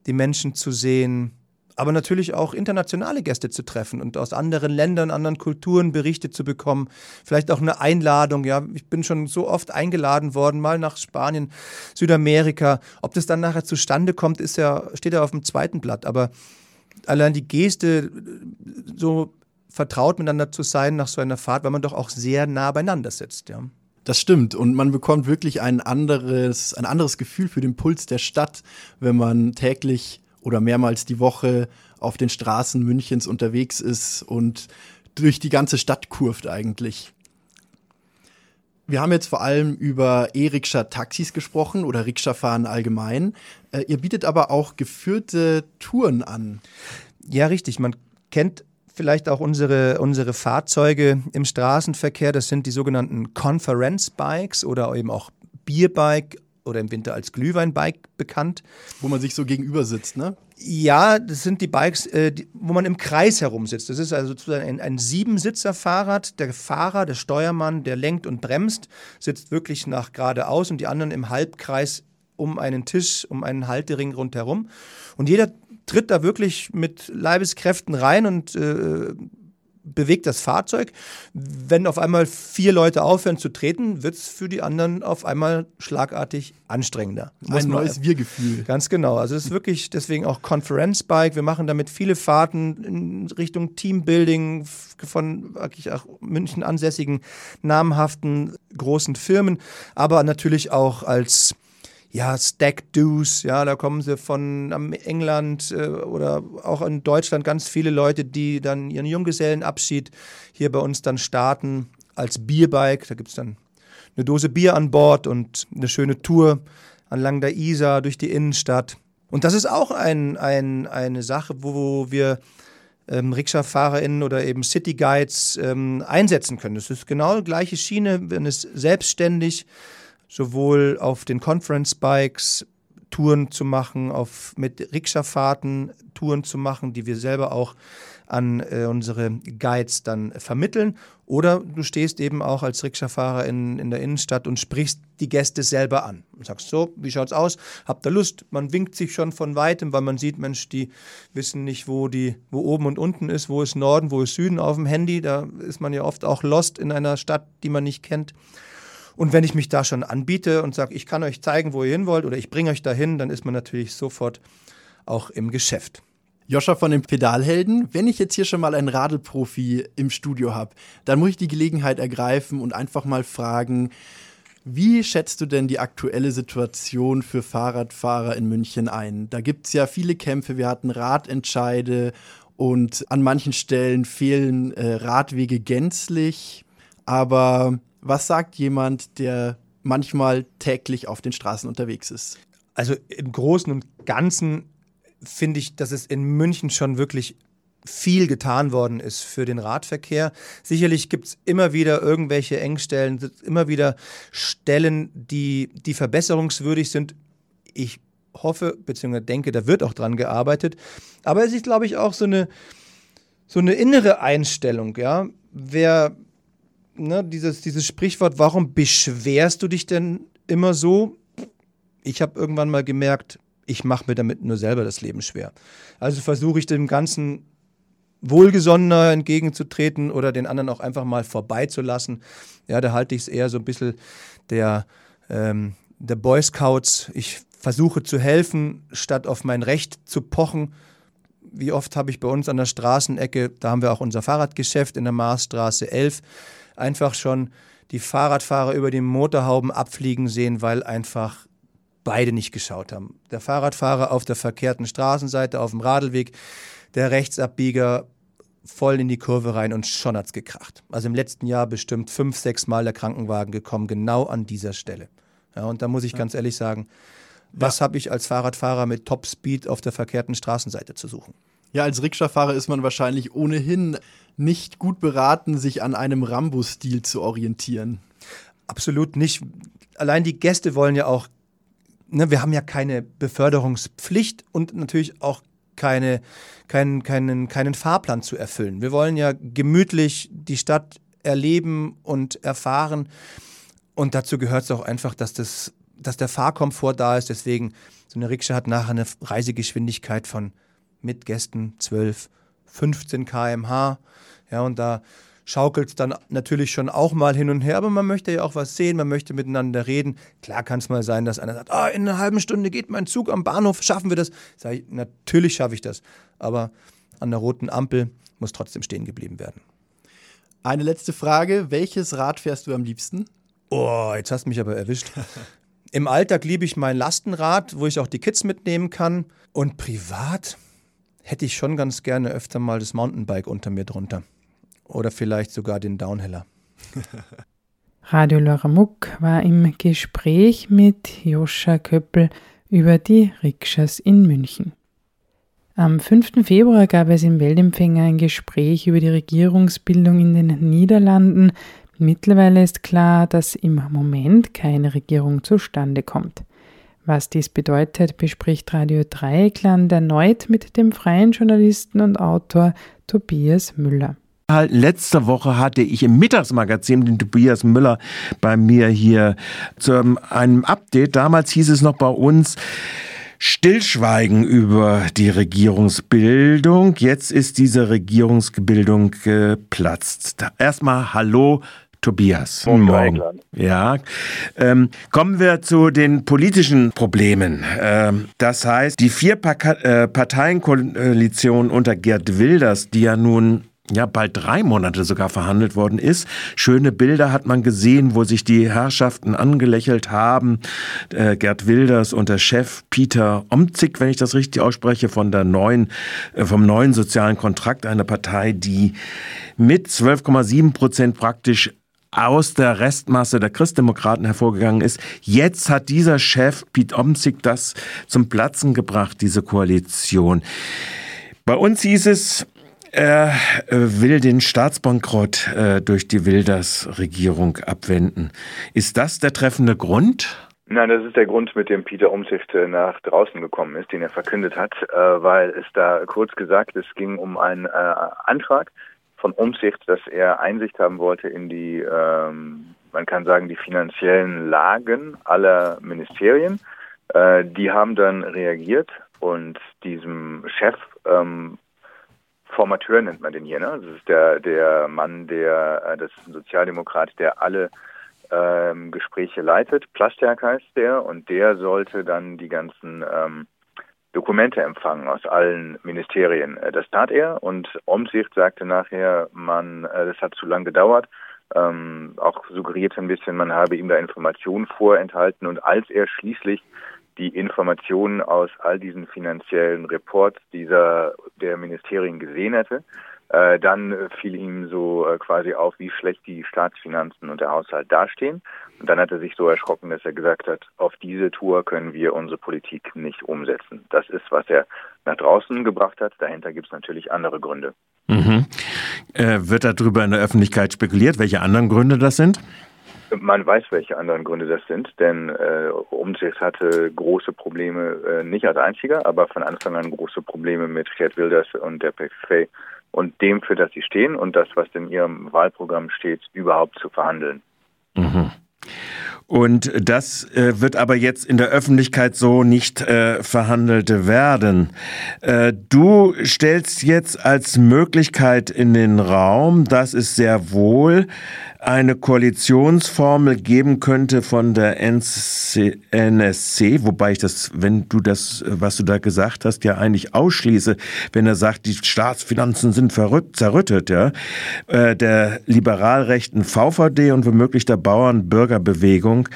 die Menschen zu sehen, aber natürlich auch internationale Gäste zu treffen und aus anderen Ländern, anderen Kulturen Berichte zu bekommen. Vielleicht auch eine Einladung. Ja, ich bin schon so oft eingeladen worden, mal nach Spanien, Südamerika. Ob das dann nachher zustande kommt, ist ja, steht ja auf dem zweiten Blatt. Aber allein die Geste, so vertraut miteinander zu sein nach so einer Fahrt, weil man doch auch sehr nah beieinander sitzt. Ja. Das stimmt. Und man bekommt wirklich ein anderes, ein anderes Gefühl für den Puls der Stadt, wenn man täglich oder mehrmals die Woche auf den Straßen Münchens unterwegs ist und durch die ganze Stadt kurft eigentlich. Wir haben jetzt vor allem über E-Rikscha-Taxis gesprochen oder Rikscha-Fahren allgemein. Äh, ihr bietet aber auch geführte Touren an. Ja, richtig. Man kennt vielleicht auch unsere, unsere Fahrzeuge im Straßenverkehr. Das sind die sogenannten Conference Bikes oder eben auch Bierbike oder im Winter als Glühweinbike bekannt. Wo man sich so gegenüber sitzt, ne? Ja, das sind die Bikes, äh, die, wo man im Kreis herumsitzt. Das ist also sozusagen ein, ein Siebensitzer-Fahrrad. Der Fahrer, der Steuermann, der lenkt und bremst, sitzt wirklich nach geradeaus und die anderen im Halbkreis um einen Tisch, um einen Haltering rundherum. Und jeder tritt da wirklich mit Leibeskräften rein und äh, bewegt das Fahrzeug. Wenn auf einmal vier Leute aufhören zu treten, wird es für die anderen auf einmal schlagartig anstrengender. Muss Ein neues Wir-Gefühl. Ganz genau. Also es ist wirklich deswegen auch Conference Bike. Wir machen damit viele Fahrten in Richtung Teambuilding von wirklich auch München ansässigen namhaften großen Firmen, aber natürlich auch als ja, Stack Do's, ja, da kommen sie von England äh, oder auch in Deutschland ganz viele Leute, die dann ihren Junggesellenabschied hier bei uns dann starten als Bierbike. Da gibt es dann eine Dose Bier an Bord und eine schöne Tour entlang der Isar durch die Innenstadt. Und das ist auch ein, ein, eine Sache, wo wir ähm, Rikscha-FahrerInnen oder eben City Guides ähm, einsetzen können. Das ist genau die gleiche Schiene, wenn es selbstständig sowohl auf den Conference Bikes Touren zu machen, auf mit Rikscha-Fahrten Touren zu machen, die wir selber auch an äh, unsere Guides dann vermitteln. Oder du stehst eben auch als Rikscha-Fahrer in, in der Innenstadt und sprichst die Gäste selber an und sagst so, wie schaut's aus? Habt ihr Lust? Man winkt sich schon von weitem, weil man sieht, Mensch, die wissen nicht, wo die, wo oben und unten ist, wo ist Norden, wo ist Süden auf dem Handy. Da ist man ja oft auch lost in einer Stadt, die man nicht kennt. Und wenn ich mich da schon anbiete und sage, ich kann euch zeigen, wo ihr hin wollt oder ich bringe euch dahin, dann ist man natürlich sofort auch im Geschäft. Joscha von den Pedalhelden, wenn ich jetzt hier schon mal einen Radelprofi im Studio habe, dann muss ich die Gelegenheit ergreifen und einfach mal fragen, wie schätzt du denn die aktuelle Situation für Fahrradfahrer in München ein? Da gibt es ja viele Kämpfe, wir hatten Radentscheide und an manchen Stellen fehlen äh, Radwege gänzlich. Aber was sagt jemand, der manchmal täglich auf den Straßen unterwegs ist? Also im Großen und Ganzen finde ich, dass es in München schon wirklich viel getan worden ist für den Radverkehr. Sicherlich gibt es immer wieder irgendwelche Engstellen, immer wieder Stellen, die, die verbesserungswürdig sind. Ich hoffe bzw. denke, da wird auch dran gearbeitet. Aber es ist, glaube ich, auch so eine, so eine innere Einstellung. Ja? Wer ne, dieses, dieses Sprichwort, warum beschwerst du dich denn immer so? Ich habe irgendwann mal gemerkt, ich mache mir damit nur selber das Leben schwer. Also versuche ich dem Ganzen wohlgesonnener entgegenzutreten oder den anderen auch einfach mal vorbeizulassen. Ja, da halte ich es eher so ein bisschen der, ähm, der Boy Scouts. Ich versuche zu helfen, statt auf mein Recht zu pochen. Wie oft habe ich bei uns an der Straßenecke, da haben wir auch unser Fahrradgeschäft in der Marsstraße 11, einfach schon die Fahrradfahrer über die Motorhauben abfliegen sehen, weil einfach beide nicht geschaut haben. Der Fahrradfahrer auf der verkehrten Straßenseite, auf dem Radlweg, der Rechtsabbieger voll in die Kurve rein und schon hat's gekracht. Also im letzten Jahr bestimmt fünf, sechs Mal der Krankenwagen gekommen, genau an dieser Stelle. Ja, und da muss ich ja. ganz ehrlich sagen, was ja. habe ich als Fahrradfahrer mit Topspeed auf der verkehrten Straßenseite zu suchen? Ja, als Rikscha-Fahrer ist man wahrscheinlich ohnehin nicht gut beraten, sich an einem Rambo-Stil zu orientieren. Absolut nicht. Allein die Gäste wollen ja auch, ne, wir haben ja keine Beförderungspflicht und natürlich auch keine, keinen, keinen, keinen Fahrplan zu erfüllen. Wir wollen ja gemütlich die Stadt erleben und erfahren. Und dazu gehört es auch einfach, dass, das, dass der Fahrkomfort da ist. Deswegen, so eine Rikscha hat nachher eine Reisegeschwindigkeit von mit Gästen 12, 15 km/h. Ja, und da schaukelt es dann natürlich schon auch mal hin und her, aber man möchte ja auch was sehen, man möchte miteinander reden. Klar kann es mal sein, dass einer sagt, oh, in einer halben Stunde geht mein Zug am Bahnhof, schaffen wir das? Sag ich, natürlich schaffe ich das, aber an der roten Ampel muss trotzdem stehen geblieben werden. Eine letzte Frage, welches Rad fährst du am liebsten? Oh, jetzt hast du mich aber erwischt. Im Alltag liebe ich mein Lastenrad, wo ich auch die Kids mitnehmen kann. Und privat hätte ich schon ganz gerne öfter mal das Mountainbike unter mir drunter. Oder vielleicht sogar den Downhiller. Radio Loramuk war im Gespräch mit Joscha Köppel über die Rikschas in München. Am 5. Februar gab es im Weltempfänger ein Gespräch über die Regierungsbildung in den Niederlanden. Mittlerweile ist klar, dass im Moment keine Regierung zustande kommt. Was dies bedeutet, bespricht Radio Dreieckland erneut mit dem freien Journalisten und Autor Tobias Müller. Letzte Woche hatte ich im Mittagsmagazin den Tobias Müller bei mir hier zu einem Update. Damals hieß es noch bei uns, Stillschweigen über die Regierungsbildung. Jetzt ist diese Regierungsbildung geplatzt. Erstmal Hallo, Tobias. Guten Morgen. Ja. Ähm, kommen wir zu den politischen Problemen. Ähm, das heißt, die vier äh, Parteienkoalition unter Gerd Wilders, die ja nun ja bald drei Monate sogar verhandelt worden ist. Schöne Bilder hat man gesehen, wo sich die Herrschaften angelächelt haben. Äh, Gerd Wilders und der Chef Peter Omzig, wenn ich das richtig ausspreche, von der neuen, äh, vom neuen sozialen Kontrakt, einer Partei, die mit 12,7 Prozent praktisch aus der Restmasse der Christdemokraten hervorgegangen ist. Jetzt hat dieser Chef, Pete Omzig, das zum Platzen gebracht, diese Koalition. Bei uns hieß es, er äh, will den Staatsbankrott äh, durch die Wilders-Regierung abwenden. Ist das der treffende Grund? Nein, das ist der Grund, mit dem Peter Umzicht äh, nach draußen gekommen ist, den er verkündet hat, weil es da kurz gesagt, es ging um einen Antrag von Umsicht, dass er Einsicht haben wollte in die, ähm, man kann sagen, die finanziellen Lagen aller Ministerien. die haben dann reagiert und diesem Chef ähm, Formateur nennt man den hier. Ne? Das ist der, der Mann, der, äh, das ist ein Sozialdemokrat, der alle ähm, Gespräche leitet. Plasterk heißt der und der sollte dann die ganzen ähm, Dokumente empfangen aus allen Ministerien. Äh, das tat er und Omsicht sagte nachher, man, äh, das hat zu lang gedauert. Ähm, auch suggeriert ein bisschen, man habe ihm da Informationen vorenthalten und als er schließlich die Informationen aus all diesen finanziellen Reports dieser der Ministerien gesehen hätte, äh, dann fiel ihm so äh, quasi auf, wie schlecht die Staatsfinanzen und der Haushalt dastehen. Und dann hat er sich so erschrocken, dass er gesagt hat, auf diese Tour können wir unsere Politik nicht umsetzen. Das ist, was er nach draußen gebracht hat. Dahinter gibt es natürlich andere Gründe. Mhm. Äh, wird darüber in der Öffentlichkeit spekuliert, welche anderen Gründe das sind? Man weiß, welche anderen Gründe das sind, denn äh, Umsicht hatte große Probleme, äh, nicht als einziger, aber von Anfang an große Probleme mit Gerd Wilders und der PVV und dem, für das sie stehen und das, was in ihrem Wahlprogramm steht, überhaupt zu verhandeln. Mhm. Und das äh, wird aber jetzt in der Öffentlichkeit so nicht äh, verhandelt werden. Äh, du stellst jetzt als Möglichkeit in den Raum, dass es sehr wohl eine Koalitionsformel geben könnte von der NC, NSC, wobei ich das, wenn du das, was du da gesagt hast, ja eigentlich ausschließe, wenn er sagt, die Staatsfinanzen sind verrückt, zerrüttet, ja, äh, der liberalrechten VVD und womöglich der Bauern-Bürgerbewegung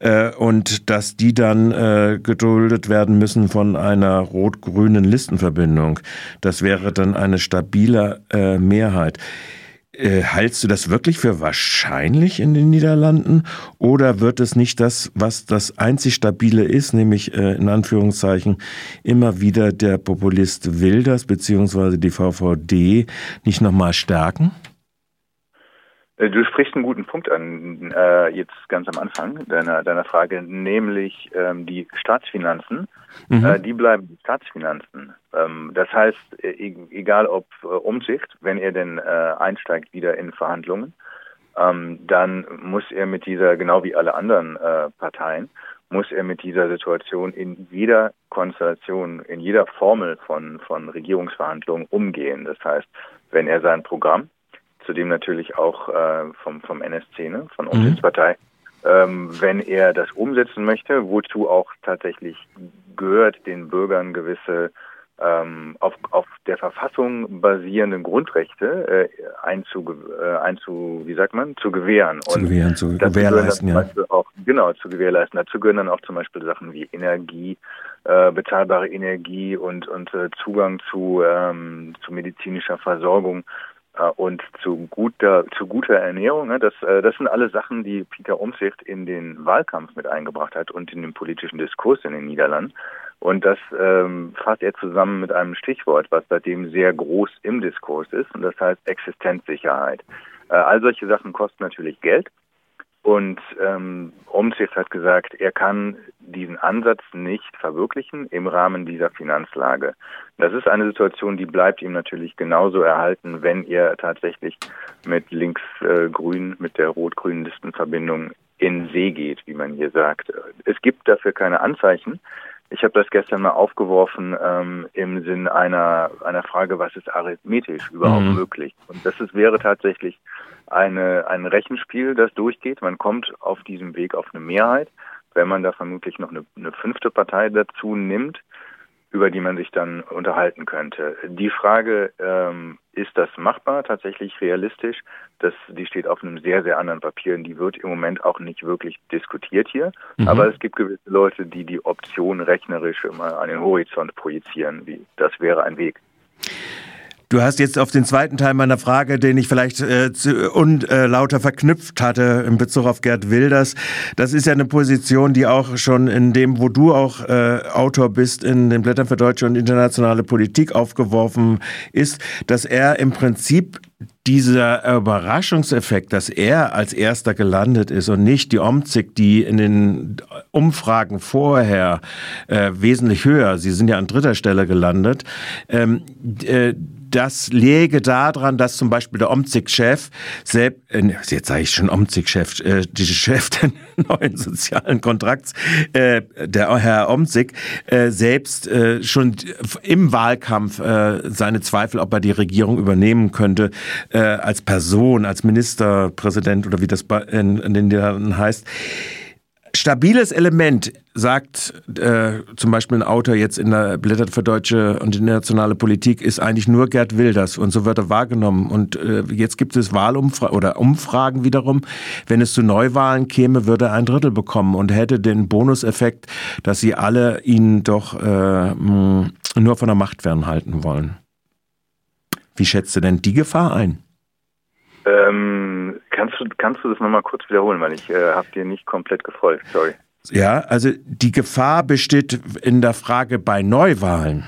äh, und dass die dann äh, geduldet werden müssen von einer rot-grünen Listenverbindung. Das wäre dann eine stabile äh, Mehrheit. Äh, hältst du das wirklich für wahrscheinlich in den Niederlanden oder wird es nicht das, was das einzig Stabile ist, nämlich äh, in Anführungszeichen immer wieder der Populist Wilders bzw. die VVD nicht nochmal stärken? Äh, du sprichst einen guten Punkt an, äh, jetzt ganz am Anfang deiner, deiner Frage, nämlich ähm, die Staatsfinanzen. Mhm. Äh, die bleiben Staatsfinanzen. Ähm, das heißt, e egal ob äh, Umsicht, wenn er denn äh, einsteigt wieder in Verhandlungen, ähm, dann muss er mit dieser, genau wie alle anderen äh, Parteien, muss er mit dieser Situation in jeder Konstellation, in jeder Formel von, von Regierungsverhandlungen umgehen. Das heißt, wenn er sein Programm zudem natürlich auch äh, vom, vom NSC, ne, von Umsichtspartei, mhm. ähm, wenn er das umsetzen möchte, wozu auch tatsächlich gehört, den Bürgern gewisse ähm, auf, auf der Verfassung basierenden Grundrechte äh, einzu, äh, einzu, wie sagt man, zu gewähren. Zu gewähren, zu gewährleisten, ja. Auch, genau, zu gewährleisten. Dazu gehören dann auch zum Beispiel Sachen wie Energie, äh, bezahlbare Energie und, und äh, Zugang zu, ähm, zu medizinischer Versorgung und zu guter, zu guter Ernährung. Ne, das, äh, das sind alle Sachen, die Peter Umsicht in den Wahlkampf mit eingebracht hat und in den politischen Diskurs in den Niederlanden. Und das ähm, fasst er zusammen mit einem Stichwort, was seitdem sehr groß im Diskurs ist, und das heißt Existenzsicherheit. Äh, all solche Sachen kosten natürlich Geld. Und ähm, Omtzigt hat gesagt, er kann diesen Ansatz nicht verwirklichen im Rahmen dieser Finanzlage. Das ist eine Situation, die bleibt ihm natürlich genauso erhalten, wenn er tatsächlich mit links-grün, mit der rot-grünen Listenverbindung in See geht, wie man hier sagt. Es gibt dafür keine Anzeichen. Ich habe das gestern mal aufgeworfen ähm, im Sinn einer, einer Frage, was ist arithmetisch überhaupt mhm. möglich? Und das ist, wäre tatsächlich eine, ein Rechenspiel, das durchgeht. Man kommt auf diesem Weg auf eine Mehrheit. Wenn man da vermutlich noch eine, eine fünfte Partei dazu nimmt, über die man sich dann unterhalten könnte. Die Frage, ähm, ist das machbar, tatsächlich realistisch? Das, die steht auf einem sehr, sehr anderen Papier und die wird im Moment auch nicht wirklich diskutiert hier. Mhm. Aber es gibt gewisse Leute, die die Option rechnerisch immer an den Horizont projizieren. Wie, das wäre ein Weg. Du hast jetzt auf den zweiten Teil meiner Frage, den ich vielleicht äh, zu, und äh, lauter verknüpft hatte in Bezug auf Gerd Wilders. Das ist ja eine Position, die auch schon in dem, wo du auch äh, Autor bist, in den Blättern für deutsche und internationale Politik aufgeworfen ist, dass er im Prinzip dieser Überraschungseffekt, dass er als erster gelandet ist und nicht die Omzig, die in den Umfragen vorher äh, wesentlich höher, sie sind ja an dritter Stelle gelandet, ähm, äh, das läge daran, dass zum Beispiel der Omzig-Chef, äh, jetzt sage ich schon Omzig-Chef, äh, die Chef des neuen sozialen Kontrakts, äh, der Herr Omzig, äh, selbst äh, schon im Wahlkampf äh, seine Zweifel, ob er die Regierung übernehmen könnte, äh, als Person, als Ministerpräsident oder wie das in, in den Niederlanden heißt stabiles Element, sagt äh, zum Beispiel ein Autor jetzt in der Blätter für deutsche und internationale Politik, ist eigentlich nur Gerd Wilders und so wird er wahrgenommen. Und äh, jetzt gibt es Wahlumfragen oder Umfragen wiederum. Wenn es zu Neuwahlen käme, würde er ein Drittel bekommen und hätte den Bonuseffekt, dass sie alle ihn doch äh, nur von der Macht fernhalten wollen. Wie schätzt du denn die Gefahr ein? Ähm, kannst du das nochmal kurz wiederholen, weil ich äh, habe dir nicht komplett gefolgt. Sorry. Ja, also die Gefahr besteht in der Frage bei Neuwahlen.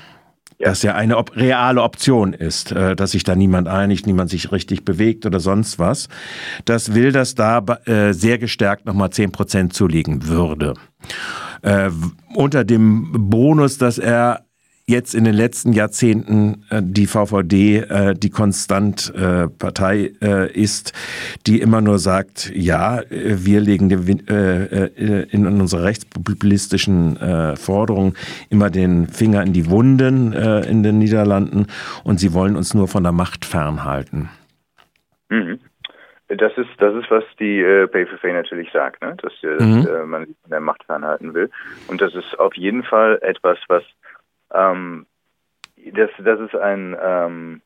Ja. Das ja eine op reale Option ist, äh, dass sich da niemand einigt, niemand sich richtig bewegt oder sonst was. Das will, dass da äh, sehr gestärkt nochmal 10 Prozent zulegen würde. Äh, unter dem Bonus, dass er jetzt in den letzten Jahrzehnten äh, die VVD äh, die konstant äh, Partei äh, ist, die immer nur sagt, ja, wir legen äh, äh, in unserer rechtspopulistischen Forderungen immer den Finger in die Wunden in den Niederlanden und sie wollen uns nur von der Macht fernhalten. Mhm. Das ist, das ist, was die äh, PVV natürlich sagt, ne? dass, mhm. dass man sich von der Macht fernhalten will. Und das ist auf jeden Fall etwas, was ähm, das, das ist ein, ähm,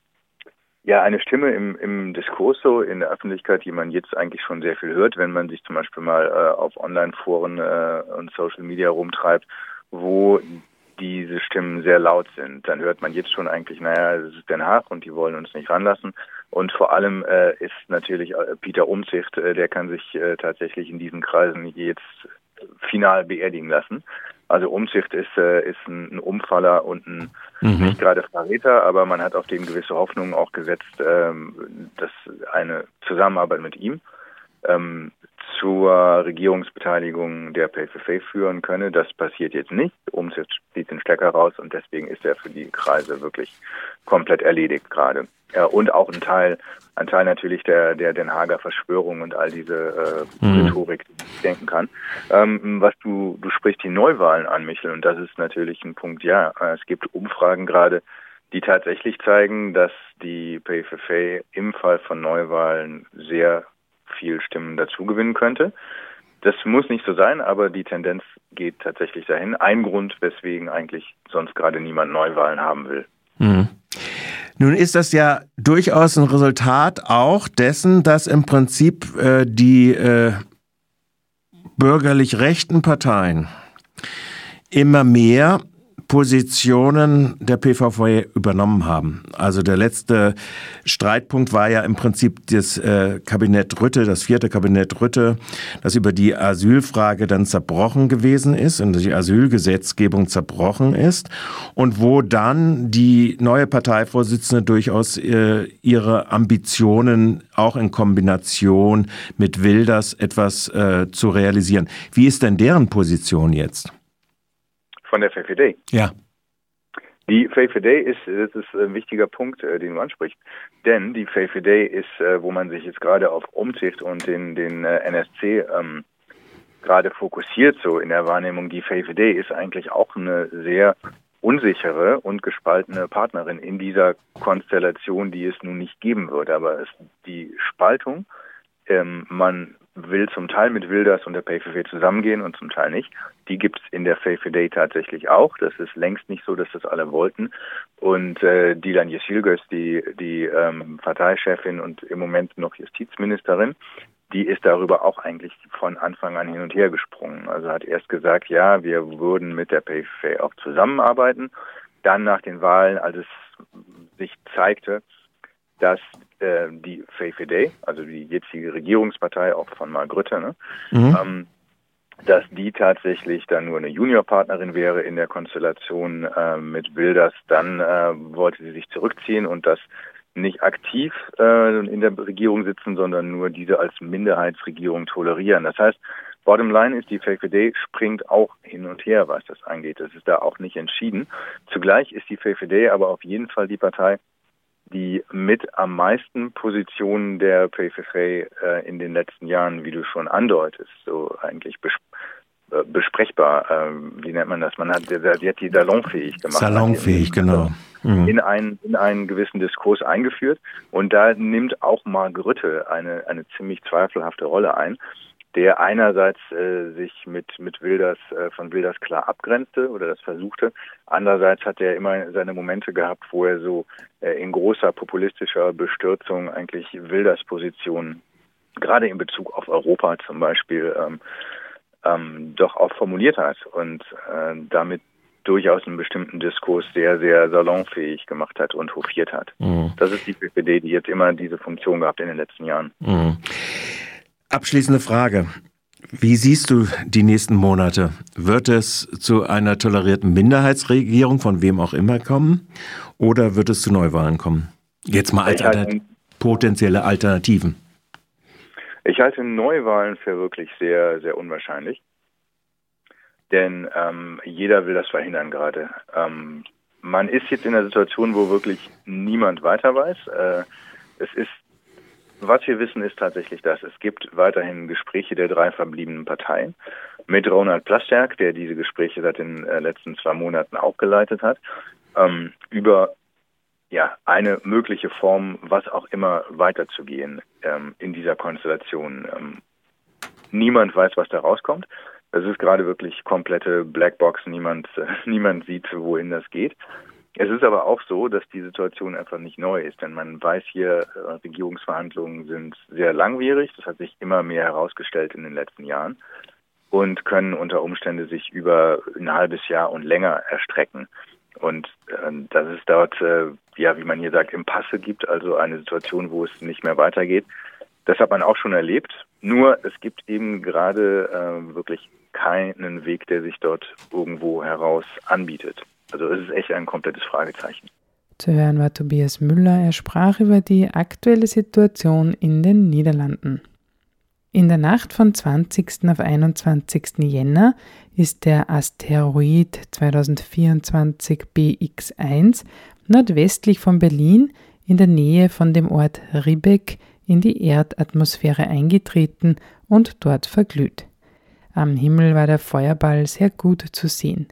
ja, eine Stimme im, im Diskurs so in der Öffentlichkeit, die man jetzt eigentlich schon sehr viel hört, wenn man sich zum Beispiel mal äh, auf Online-Foren äh, und Social Media rumtreibt, wo diese Stimmen sehr laut sind. Dann hört man jetzt schon eigentlich, naja, es ist Den Haag und die wollen uns nicht ranlassen. Und vor allem äh, ist natürlich äh, Peter Umzicht, äh, der kann sich äh, tatsächlich in diesen Kreisen jetzt final beerdigen lassen. Also Umzicht ist, äh, ist ein, Umfaller und ein mhm. nicht gerade Verräter, aber man hat auf den gewisse Hoffnungen auch gesetzt, ähm, dass eine Zusammenarbeit mit ihm ähm, zur Regierungsbeteiligung der PFF führen könne. Das passiert jetzt nicht. Umzicht zieht den Stecker raus und deswegen ist er für die Kreise wirklich komplett erledigt gerade. Ja, und auch ein Teil, ein Teil natürlich der, der Den Hager Verschwörung und all diese äh, mhm. Rhetorik, die ich denken kann. Ähm, was du, du sprichst die Neuwahlen an, Michel, und das ist natürlich ein Punkt, ja, es gibt Umfragen gerade, die tatsächlich zeigen, dass die PFF im Fall von Neuwahlen sehr viel Stimmen dazugewinnen könnte. Das muss nicht so sein, aber die Tendenz geht tatsächlich dahin. Ein Grund, weswegen eigentlich sonst gerade niemand Neuwahlen haben will. Mhm. Nun ist das ja durchaus ein Resultat auch dessen, dass im Prinzip äh, die äh, bürgerlich rechten Parteien immer mehr Positionen der PVV übernommen haben. Also der letzte Streitpunkt war ja im Prinzip das äh, Kabinett Rütte, das vierte Kabinett Rütte, das über die Asylfrage dann zerbrochen gewesen ist und die Asylgesetzgebung zerbrochen ist und wo dann die neue Parteivorsitzende durchaus äh, ihre Ambitionen auch in Kombination mit Wilders etwas äh, zu realisieren. Wie ist denn deren Position jetzt? Von der VVD? Ja. Die VVD ist, das ist ein wichtiger Punkt, äh, den du ansprichst, denn die VVD ist, äh, wo man sich jetzt gerade auf Umzicht und den, den äh, NSC ähm, gerade fokussiert, so in der Wahrnehmung, die VVD ist eigentlich auch eine sehr unsichere und gespaltene Partnerin in dieser Konstellation, die es nun nicht geben wird. Aber es, die Spaltung, ähm, man will zum Teil mit Wilders und der PVV zusammengehen und zum Teil nicht. Die gibt es in der PVD tatsächlich auch. Das ist längst nicht so, dass das alle wollten. Und äh, Dilan Yeşilgöz, die, die ähm, Parteichefin und im Moment noch Justizministerin, die ist darüber auch eigentlich von Anfang an hin und her gesprungen. Also hat erst gesagt, ja, wir würden mit der PVV auch zusammenarbeiten. Dann nach den Wahlen, als es sich zeigte, dass äh, die VVD, also die jetzige Regierungspartei auch von Mark Rutte, ne, mhm. ähm, dass die tatsächlich dann nur eine Juniorpartnerin wäre in der Konstellation äh, mit Wilders, dann äh, wollte sie sich zurückziehen und das nicht aktiv äh, in der Regierung sitzen, sondern nur diese als Minderheitsregierung tolerieren. Das heißt, Bottom line ist, die VVD springt auch hin und her, was das angeht. Das ist da auch nicht entschieden. Zugleich ist die VVD aber auf jeden Fall die Partei, die mit am meisten Positionen der PVV äh, in den letzten Jahren, wie du schon andeutest, so eigentlich bes äh, besprechbar, äh, wie nennt man das? Man hat, die hat die salonfähig gemacht. Salonfähig, genau. Mhm. In, einen, in einen gewissen Diskurs eingeführt. Und da nimmt auch Margritte eine, eine ziemlich zweifelhafte Rolle ein der einerseits äh, sich mit, mit Wilders, äh, von Wilders klar abgrenzte oder das versuchte. Andererseits hat er immer seine Momente gehabt, wo er so äh, in großer populistischer Bestürzung eigentlich Wilders Position, gerade in Bezug auf Europa zum Beispiel, ähm, ähm, doch auch formuliert hat und äh, damit durchaus einen bestimmten Diskurs sehr, sehr salonfähig gemacht hat und hofiert hat. Mhm. Das ist die PPD, die jetzt immer diese Funktion gehabt in den letzten Jahren. Mhm. Abschließende Frage. Wie siehst du die nächsten Monate? Wird es zu einer tolerierten Minderheitsregierung von wem auch immer kommen oder wird es zu Neuwahlen kommen? Jetzt mal als halte, potenzielle Alternativen. Ich halte Neuwahlen für wirklich sehr, sehr unwahrscheinlich. Denn ähm, jeder will das verhindern gerade. Ähm, man ist jetzt in einer Situation, wo wirklich niemand weiter weiß. Äh, es ist was wir wissen, ist tatsächlich das. Es gibt weiterhin Gespräche der drei verbliebenen Parteien mit Ronald Plasterk, der diese Gespräche seit den äh, letzten zwei Monaten auch geleitet hat, ähm, über ja, eine mögliche Form, was auch immer weiterzugehen ähm, in dieser Konstellation. Ähm, niemand weiß, was da rauskommt. Es ist gerade wirklich komplette Blackbox. Niemand, äh, niemand sieht, wohin das geht. Es ist aber auch so, dass die Situation einfach nicht neu ist, denn man weiß hier, äh, Regierungsverhandlungen sind sehr langwierig, das hat sich immer mehr herausgestellt in den letzten Jahren und können unter Umständen sich über ein halbes Jahr und länger erstrecken. Und äh, dass es dort, äh, ja, wie man hier sagt, Impasse gibt, also eine Situation, wo es nicht mehr weitergeht, das hat man auch schon erlebt. Nur es gibt eben gerade äh, wirklich keinen Weg, der sich dort irgendwo heraus anbietet. Also es ist echt ein komplettes Fragezeichen. Zu hören war Tobias Müller. Er sprach über die aktuelle Situation in den Niederlanden. In der Nacht von 20. auf 21. Jänner ist der Asteroid 2024 BX1 nordwestlich von Berlin in der Nähe von dem Ort Riebeck in die Erdatmosphäre eingetreten und dort verglüht. Am Himmel war der Feuerball sehr gut zu sehen.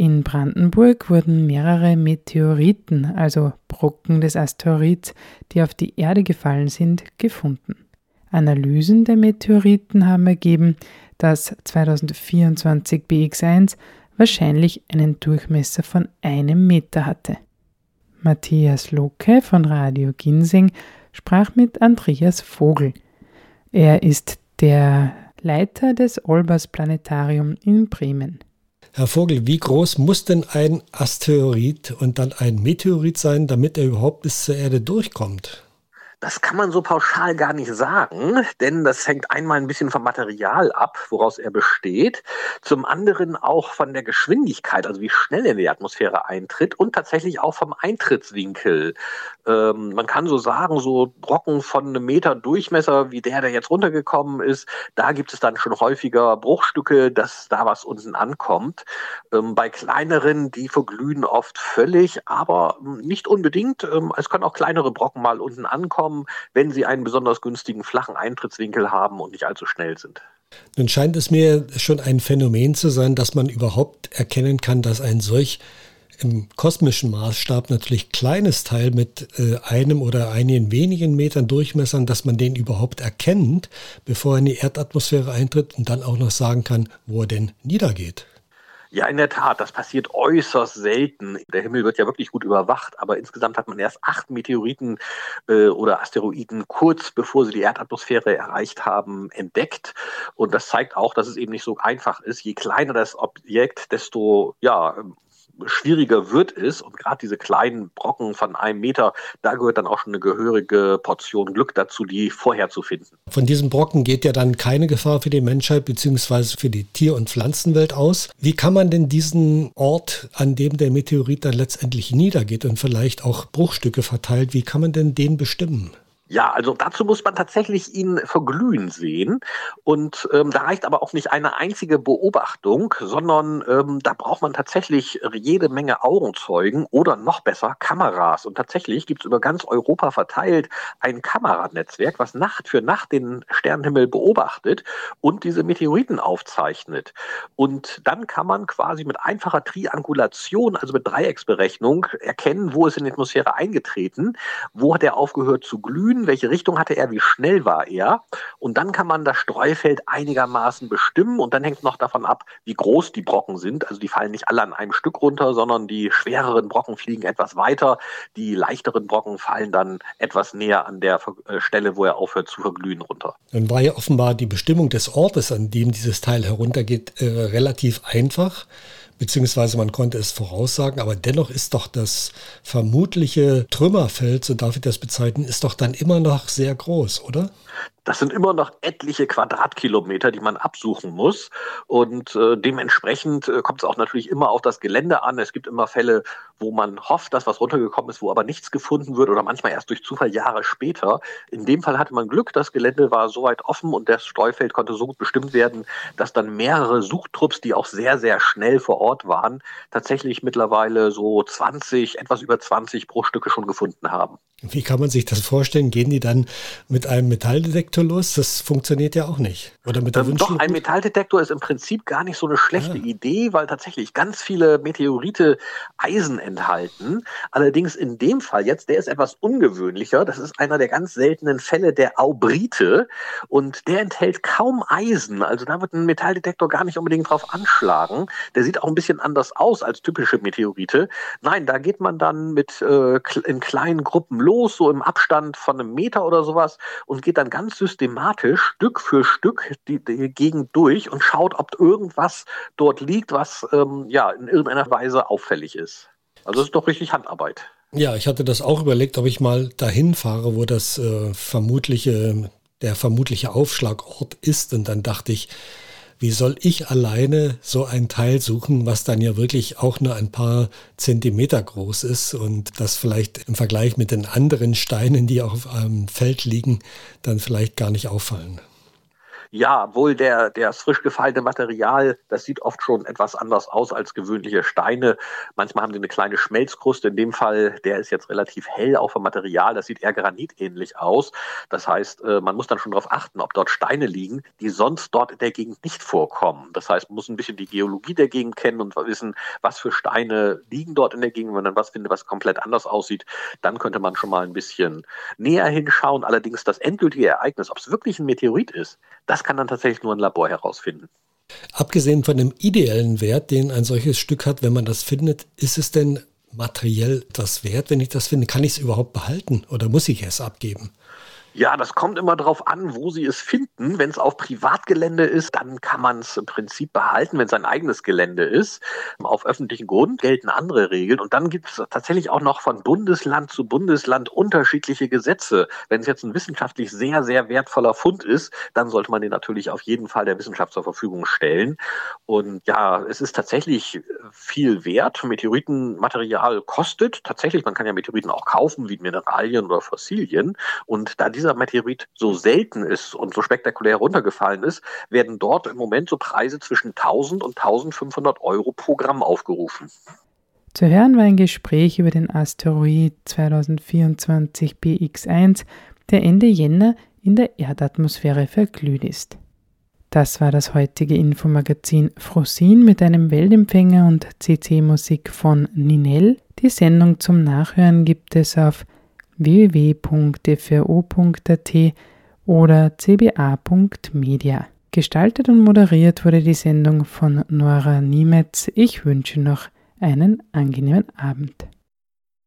In Brandenburg wurden mehrere Meteoriten, also Brocken des Asteroids, die auf die Erde gefallen sind, gefunden. Analysen der Meteoriten haben ergeben, dass 2024 BX1 wahrscheinlich einen Durchmesser von einem Meter hatte. Matthias Locke von Radio Ginseng sprach mit Andreas Vogel. Er ist der Leiter des Olbers Planetarium in Bremen. Herr Vogel, wie groß muss denn ein Asteroid und dann ein Meteorit sein, damit er überhaupt bis zur Erde durchkommt? Das kann man so pauschal gar nicht sagen, denn das hängt einmal ein bisschen vom Material ab, woraus er besteht, zum anderen auch von der Geschwindigkeit, also wie schnell er in die Atmosphäre eintritt und tatsächlich auch vom Eintrittswinkel. Ähm, man kann so sagen, so Brocken von einem Meter Durchmesser, wie der, der jetzt runtergekommen ist, da gibt es dann schon häufiger Bruchstücke, dass da was unten ankommt. Ähm, bei kleineren, die verglühen oft völlig, aber nicht unbedingt. Ähm, es können auch kleinere Brocken mal unten ankommen kommen, wenn sie einen besonders günstigen flachen Eintrittswinkel haben und nicht allzu schnell sind. Nun scheint es mir schon ein Phänomen zu sein, dass man überhaupt erkennen kann, dass ein solch im kosmischen Maßstab natürlich kleines Teil mit äh, einem oder einigen wenigen Metern Durchmessern, dass man den überhaupt erkennt, bevor er in die Erdatmosphäre eintritt und dann auch noch sagen kann, wo er denn niedergeht. Ja, in der Tat, das passiert äußerst selten. Der Himmel wird ja wirklich gut überwacht, aber insgesamt hat man erst acht Meteoriten äh, oder Asteroiden kurz bevor sie die Erdatmosphäre erreicht haben, entdeckt. Und das zeigt auch, dass es eben nicht so einfach ist. Je kleiner das Objekt, desto ja, schwieriger wird es. Und gerade diese kleinen Brocken von einem Meter, da gehört dann auch schon eine gehörige Portion Glück dazu, die vorher zu finden. Von diesen Brocken geht ja dann keine Gefahr für die Menschheit bzw. für die Tier- und Pflanzenwelt aus. Wie kann man denn diesen Ort, an dem der Meteorit dann letztendlich niedergeht und vielleicht auch Bruchstücke verteilt, wie kann man denn den bestimmen? Ja, also dazu muss man tatsächlich ihn verglühen sehen. Und ähm, da reicht aber auch nicht eine einzige Beobachtung, sondern ähm, da braucht man tatsächlich jede Menge Augenzeugen oder noch besser Kameras. Und tatsächlich gibt es über ganz Europa verteilt ein Kameranetzwerk, was Nacht für Nacht den Sternenhimmel beobachtet und diese Meteoriten aufzeichnet. Und dann kann man quasi mit einfacher Triangulation, also mit Dreiecksberechnung, erkennen, wo ist in die Atmosphäre eingetreten, wo hat er aufgehört zu glühen Süden, welche Richtung hatte er, wie schnell war er. Und dann kann man das Streufeld einigermaßen bestimmen und dann hängt es noch davon ab, wie groß die Brocken sind. Also die fallen nicht alle an einem Stück runter, sondern die schwereren Brocken fliegen etwas weiter. Die leichteren Brocken fallen dann etwas näher an der äh, Stelle, wo er aufhört zu verglühen, runter. Dann war ja offenbar die Bestimmung des Ortes, an dem dieses Teil heruntergeht, äh, relativ einfach beziehungsweise man konnte es voraussagen, aber dennoch ist doch das vermutliche Trümmerfeld, so darf ich das bezeichnen, ist doch dann immer noch sehr groß, oder? Das sind immer noch etliche Quadratkilometer, die man absuchen muss. Und äh, dementsprechend äh, kommt es auch natürlich immer auf das Gelände an. Es gibt immer Fälle, wo man hofft, dass was runtergekommen ist, wo aber nichts gefunden wird oder manchmal erst durch Zufall Jahre später. In dem Fall hatte man Glück, das Gelände war so weit offen und das Streufeld konnte so gut bestimmt werden, dass dann mehrere Suchtrupps, die auch sehr, sehr schnell vor Ort waren, tatsächlich mittlerweile so 20, etwas über 20 Bruchstücke schon gefunden haben. Wie kann man sich das vorstellen? Gehen die dann mit einem Metalldetektor los? Das funktioniert ja auch nicht. Oder mit der ähm, Doch, ein Metalldetektor ist im Prinzip gar nicht so eine schlechte ah. Idee, weil tatsächlich ganz viele Meteorite Eisen enthalten. Allerdings in dem Fall jetzt, der ist etwas ungewöhnlicher. Das ist einer der ganz seltenen Fälle der Aubrite und der enthält kaum Eisen. Also da wird ein Metalldetektor gar nicht unbedingt drauf anschlagen. Der sieht auch ein bisschen anders aus als typische Meteorite. Nein, da geht man dann mit äh, in kleinen Gruppen los, so im Abstand von einem Meter oder sowas und geht dann ganz systematisch Stück für Stück die, die Gegend durch und schaut, ob irgendwas dort liegt, was ähm, ja in irgendeiner Weise auffällig ist. Also es ist doch richtig Handarbeit. Ja, ich hatte das auch überlegt, ob ich mal dahin fahre, wo das äh, vermutliche, der vermutliche Aufschlagort ist. Und dann dachte ich, wie soll ich alleine so ein Teil suchen, was dann ja wirklich auch nur ein paar Zentimeter groß ist und das vielleicht im Vergleich mit den anderen Steinen, die auf einem Feld liegen, dann vielleicht gar nicht auffallen. Ja, wohl der, das frisch gefallene Material, das sieht oft schon etwas anders aus als gewöhnliche Steine. Manchmal haben die eine kleine Schmelzkruste. In dem Fall, der ist jetzt relativ hell auch vom Material. Das sieht eher granitähnlich aus. Das heißt, äh, man muss dann schon darauf achten, ob dort Steine liegen, die sonst dort in der Gegend nicht vorkommen. Das heißt, man muss ein bisschen die Geologie der Gegend kennen und wissen, was für Steine liegen dort in der Gegend. Wenn man dann was findet, was komplett anders aussieht, dann könnte man schon mal ein bisschen näher hinschauen. Allerdings das endgültige Ereignis, ob es wirklich ein Meteorit ist, das das kann dann tatsächlich nur ein Labor herausfinden. Abgesehen von dem ideellen Wert, den ein solches Stück hat, wenn man das findet, ist es denn materiell das wert, wenn ich das finde? Kann ich es überhaupt behalten oder muss ich es abgeben? Ja, das kommt immer darauf an, wo Sie es finden. Wenn es auf Privatgelände ist, dann kann man es im Prinzip behalten. Wenn es ein eigenes Gelände ist, auf öffentlichem Grund gelten andere Regeln. Und dann gibt es tatsächlich auch noch von Bundesland zu Bundesland unterschiedliche Gesetze. Wenn es jetzt ein wissenschaftlich sehr, sehr wertvoller Fund ist, dann sollte man den natürlich auf jeden Fall der Wissenschaft zur Verfügung stellen. Und ja, es ist tatsächlich viel wert. Meteoritenmaterial kostet. Tatsächlich, man kann ja Meteoriten auch kaufen, wie Mineralien oder Fossilien. Und da dieser Meteorit so selten ist und so spektakulär runtergefallen ist, werden dort im Moment so Preise zwischen 1000 und 1500 Euro pro Gramm aufgerufen. Zu hören war ein Gespräch über den Asteroid 2024 BX1, der Ende Jänner in der Erdatmosphäre verglüht ist. Das war das heutige Infomagazin Frosin mit einem Weltempfänger und CC-Musik von Ninel. Die Sendung zum Nachhören gibt es auf www.fro.at oder cba.media. Gestaltet und moderiert wurde die Sendung von Nora Niemetz. Ich wünsche noch einen angenehmen Abend.